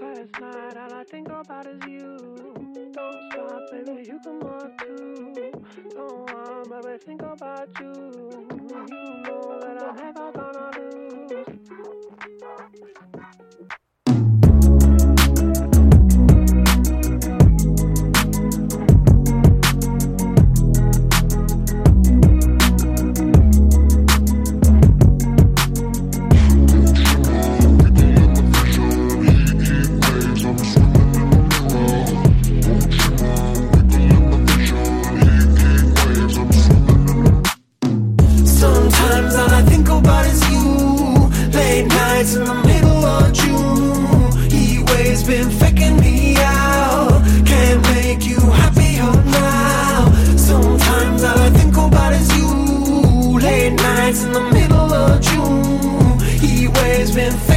Last night, all I think about is you. Don't stop, baby, you can walk too. Don't want, baby, think about you. You know that I'm never gonna Late nights in the middle of June. Heat waves been faking me out. Can't make you happier now. Sometimes all I think about is you. Late nights in the middle of June. Heat waves been faking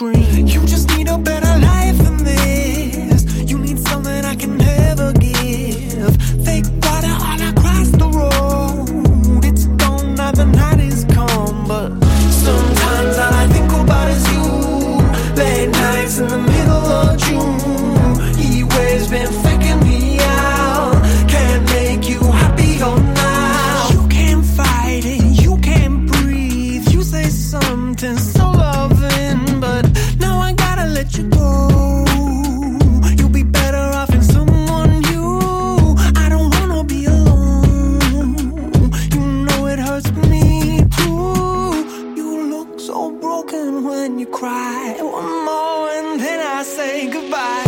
You just need a better life than this. You need something I can never give. Fake water all across the road. It's gone now, the night is come. But sometimes all I think about is you. Late nights in the middle of June. Heat waves been faking me out. Can't make you happier oh, now. You can't fight it, you can't breathe. You say something so when you cry. One more and then I say goodbye.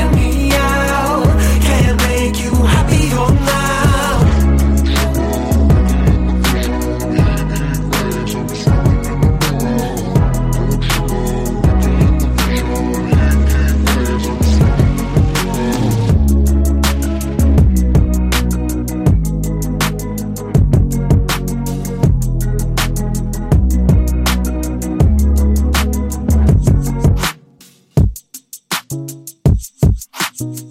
Faking Thank